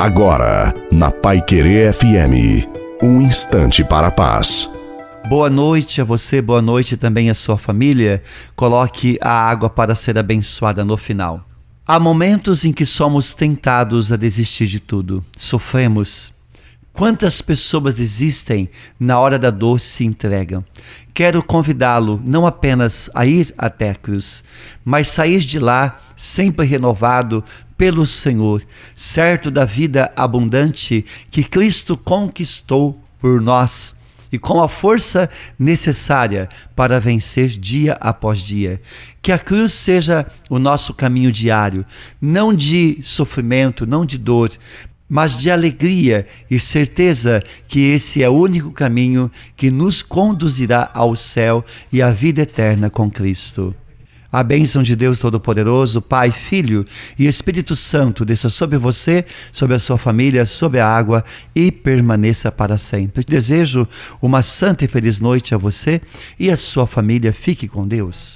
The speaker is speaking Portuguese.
Agora, na Pai Querer FM, um instante para a paz. Boa noite a você, boa noite também à sua família. Coloque a água para ser abençoada no final. Há momentos em que somos tentados a desistir de tudo. Sofremos. Quantas pessoas desistem na hora da dor se entregam? Quero convidá-lo não apenas a ir até a cruz, mas sair de lá sempre renovado pelo Senhor, certo da vida abundante que Cristo conquistou por nós e com a força necessária para vencer dia após dia. Que a cruz seja o nosso caminho diário, não de sofrimento, não de dor, mas de alegria e certeza que esse é o único caminho que nos conduzirá ao céu e à vida eterna com Cristo. A bênção de Deus Todo-Poderoso, Pai, Filho e Espírito Santo desça sobre você, sobre a sua família, sobre a água e permaneça para sempre. Desejo uma santa e feliz noite a você e a sua família. Fique com Deus.